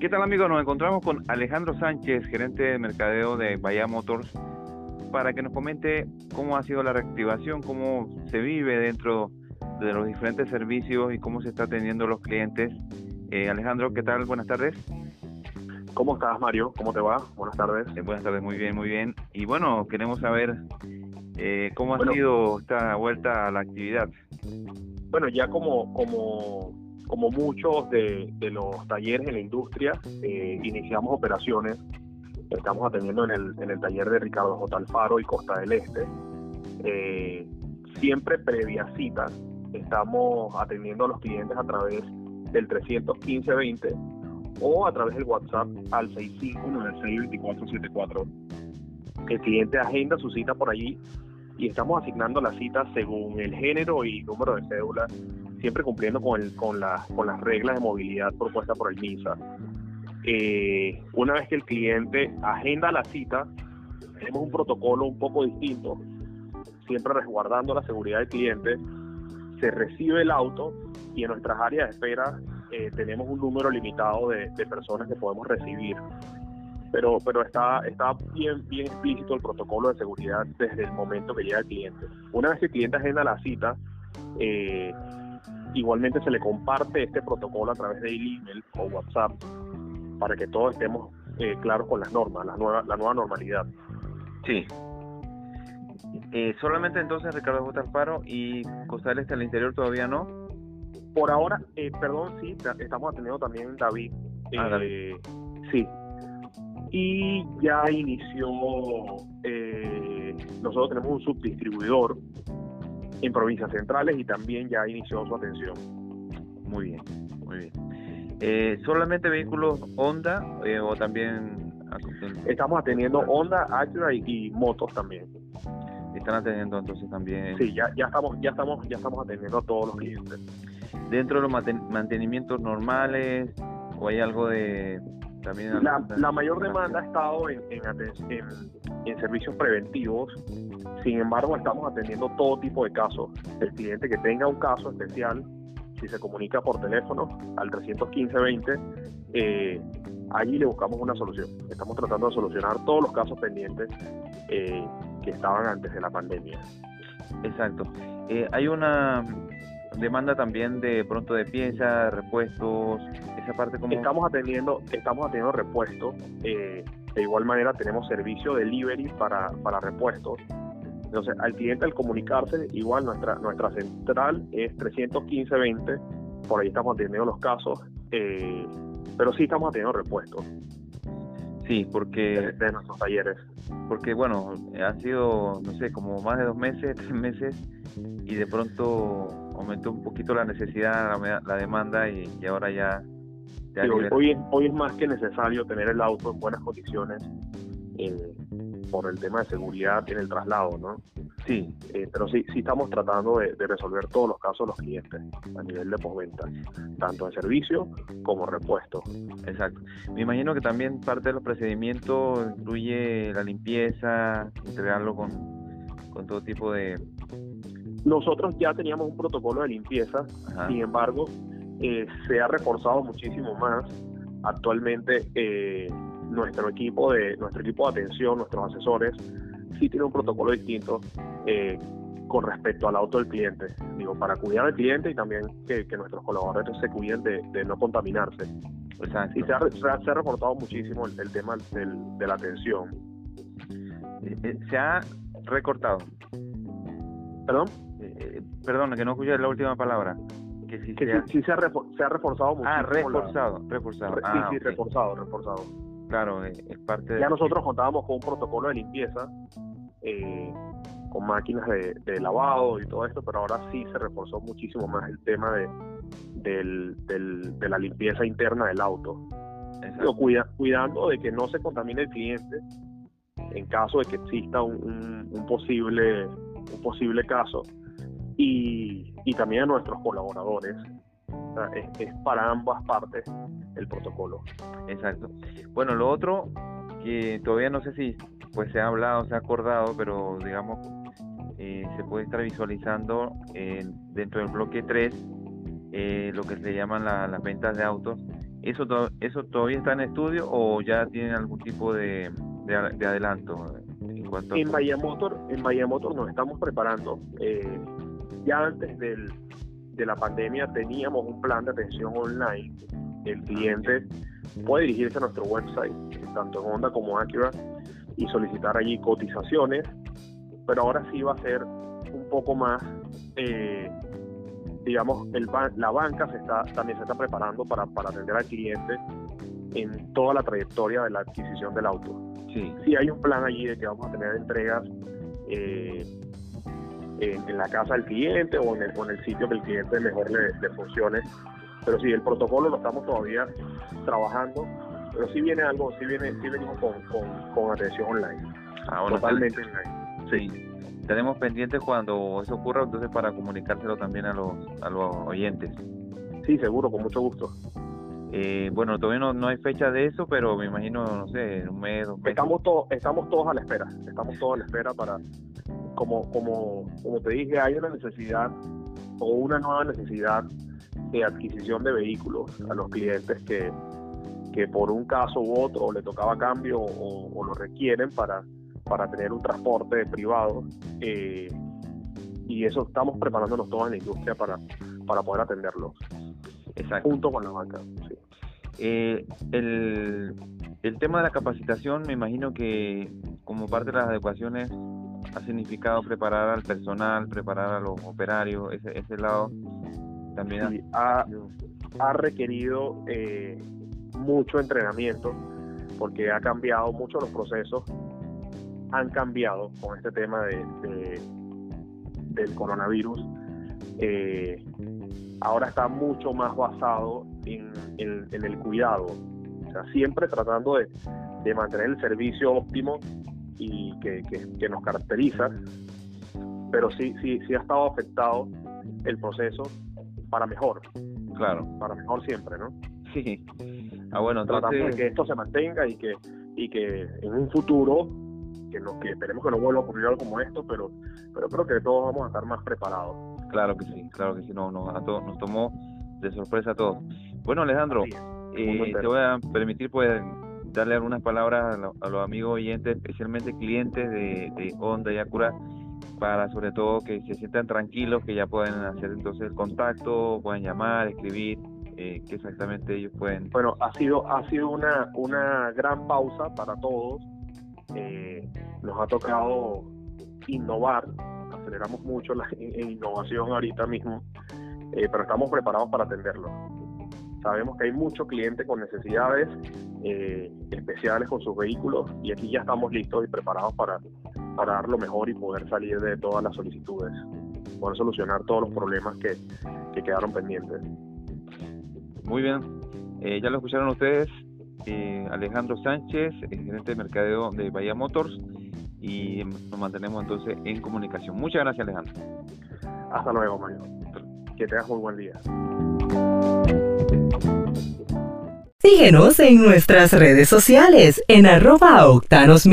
¿Qué tal amigos? Nos encontramos con Alejandro Sánchez, gerente de mercadeo de Bahía Motors, para que nos comente cómo ha sido la reactivación, cómo se vive dentro de los diferentes servicios y cómo se está atendiendo los clientes. Eh, Alejandro, ¿qué tal? Buenas tardes. ¿Cómo estás, Mario? ¿Cómo te va? Buenas tardes. Eh, buenas tardes, muy bien, muy bien. Y bueno, queremos saber eh, cómo ha sido esta vuelta a la actividad. Bueno, ya como, como, como muchos de, los talleres en la industria, eh, iniciamos operaciones. Estamos atendiendo en el, en el taller de Ricardo J. Alfaro y Costa del Este. siempre previa cita, estamos atendiendo a los clientes a través del 315-20 o a través del WhatsApp al 65962474. El cliente agenda su cita por allí y estamos asignando la cita según el género y número de cédula, siempre cumpliendo con, el, con, la, con las reglas de movilidad propuestas por el MISA. Eh, una vez que el cliente agenda la cita, tenemos un protocolo un poco distinto, siempre resguardando la seguridad del cliente. Se recibe el auto y en nuestras áreas de espera eh, tenemos un número limitado de, personas que podemos recibir. Pero, pero está, está bien, bien explícito el protocolo de seguridad desde el momento que llega el cliente. Una vez que el cliente agenda la cita, eh, igualmente se le comparte este protocolo a través de email o WhatsApp para que todos estemos eh, claros con las normas, la nueva, la nueva normalidad. Sí. solamente entonces Ricardo J. Alfaro y Costa del interior todavía no. Por ahora, eh, perdón, sí, estamos atendiendo también David. Ah, eh, Sí. Y ya inició, eh, nosotros tenemos un subdistribuidor en provincias centrales y también ya inició su atención. Muy bien, muy bien. ¿Solamente vehículos Honda o también... Estamos atendiendo Honda, Acura y, motos también. Están atendiendo entonces también. Sí, ya, ya estamos, ya estamos, ya estamos atendiendo a todos los clientes dentro de los mantenimientos normales o hay algo de también la, mayor demanda ha estado en, en, en, servicios preventivos. Sin embargo estamos atendiendo todo tipo de casos. El cliente que tenga un caso especial si se comunica por teléfono al 315-20 eh, allí le buscamos una solución. Estamos tratando de solucionar todos los casos pendientes eh, que estaban antes de la pandemia. Exacto. Eh, hay una demanda también de pronto de piezas, repuestos, esa parte como... Estamos atendiendo, estamos atendiendo repuestos, eh, de igual manera tenemos servicio delivery para, para repuestos. Entonces, al cliente al comunicarse, igual nuestra, nuestra central es 315-20, por ahí estamos atendiendo los casos, eh, pero sí estamos atendiendo repuestos. Sí, porque... De, nuestros talleres. Porque, bueno, ha sido, no sé, como más de dos meses, tres meses, y de pronto aumentó un poquito la necesidad, la, demanda, y, ahora ya... hoy, hoy, es, más que necesario tener el auto en buenas condiciones eh, por el tema de seguridad en el traslado, ¿no? Sí. Eh, pero sí, sí estamos tratando de, resolver todos los casos de los clientes a nivel de postventa, tanto en servicio como repuesto. Exacto. Me imagino que también parte de los procedimientos incluye la limpieza, entregarlo con, con todo tipo de... Nosotros ya teníamos un protocolo de limpieza, sin embargo, eh, se ha reforzado muchísimo más. Actualmente eh, nuestro equipo de nuestro equipo de atención, nuestros asesores, sí tiene un protocolo distinto eh, con respecto al auto del cliente. Digo, para cuidar al cliente y también que, nuestros colaboradores se cuiden de, no contaminarse. Y se ha, se ha, reportado muchísimo el, tema de la atención. Eh, eh, se ha recortado. ¿Perdón? perdón, que no escuché la última palabra. Que sí, se, ha... Sí, se, ha reforzado mucho. Ah, reforzado, reforzado. sí, sí, ah, reforzado, reforzado. Claro, es parte de... Ya nosotros contábamos con un protocolo de limpieza eh, con máquinas de, lavado y todo esto, pero ahora sí se reforzó muchísimo más el tema de, de la limpieza interna del auto. cuida, cuidando de que no se contamine el cliente en caso de que exista un, posible un posible caso y, y también a nuestros colaboradores es, para ambas partes el protocolo. Exacto. Bueno, lo otro que todavía no sé si pues se ha hablado, se ha acordado, pero digamos eh, se puede estar visualizando dentro del bloque 3 eh, lo que se llaman las ventas de autos ¿Eso, ¿Eso todavía está en estudio o ya tienen algún tipo de, de, adelanto? En, cuanto en, Bahía Motor, en Bahía Motor nos estamos preparando. Ya antes del, de la pandemia teníamos un plan de atención online. El cliente puede dirigirse a nuestro website, tanto en Honda como Acura, y solicitar allí cotizaciones, pero ahora sí va a ser un poco más, eh, digamos, el, la banca se está, también se está preparando para, para atender al cliente en toda la trayectoria de la adquisición del auto. Sí. sí hay un plan allí de que vamos a tener entregas eh, en, la casa del cliente o en el, o en el sitio que el cliente mejor le, le funcione. Pero sí, el protocolo lo estamos todavía trabajando, pero sí viene algo, sí viene, sí venimos con, con, atención online. Ah, Totalmente online. Sí. Tenemos pendientes cuando eso ocurra, entonces para comunicárselo también a los, a los oyentes. Sí, seguro, con mucho gusto. Eh, bueno, todavía no, no, hay fecha de eso, pero me imagino, no sé, un mes, dos meses. Estamos, todos estamos todos a la espera, estamos todos a la espera para, como, como, como te dije, hay una necesidad o una nueva necesidad de adquisición de vehículos a los clientes que, que por un caso u otro le tocaba cambio o, lo requieren para, para tener un transporte privado. Eh, y eso estamos preparándonos todos en la industria para, para poder atenderlo. Junto con la banca. Eh, el, el tema de la capacitación, me imagino que como parte de las adecuaciones ha significado preparar al personal, preparar a los operarios, ese, ese lado también ha, ha, requerido eh, mucho entrenamiento porque ha cambiado mucho los procesos, han cambiado con este tema de, del coronavirus. Eh, ahora está mucho más basado en, el cuidado, o sea, siempre tratando de, de mantener el servicio óptimo y que, que, nos caracteriza, pero sí, sí, sí ha estado afectado el proceso para mejor. Claro. Para mejor siempre, ¿no? Sí. Ah, bueno, entonces... De que esto se mantenga y que, y que en un futuro, que, no, que esperemos que no vuelva a ocurrir algo como esto, pero, pero creo que todos vamos a estar más preparados. Claro que sí, claro que sí, no, no, a todos, nos tomó de sorpresa a todos. Bueno, Alejandro, eh, te voy a permitir pues darle algunas palabras a, los amigos oyentes, especialmente clientes de, de Honda y Acura, para sobre todo que se sientan tranquilos, que ya pueden hacer entonces el contacto, pueden llamar, escribir, eh, que exactamente ellos pueden. Bueno, ha sido, ha sido una, una gran pausa para todos. Eh, nos ha tocado innovar, aceleramos mucho la innovación ahorita mismo, eh, pero estamos preparados para atenderlo. Sabemos que hay muchos clientes con necesidades eh, especiales con sus vehículos y aquí ya estamos listos y preparados para, para dar lo mejor y poder salir de todas las solicitudes, poder solucionar todos los problemas que, quedaron pendientes. Muy bien, eh, ya lo escucharon ustedes, eh, Alejandro Sánchez, el gerente de mercadeo de Bahía Motors, y nos mantenemos entonces en comunicación. Muchas gracias, Alejandro. Hasta luego, Mario. Que tengas muy buen día. Síguenos en nuestras redes sociales en arroba octanos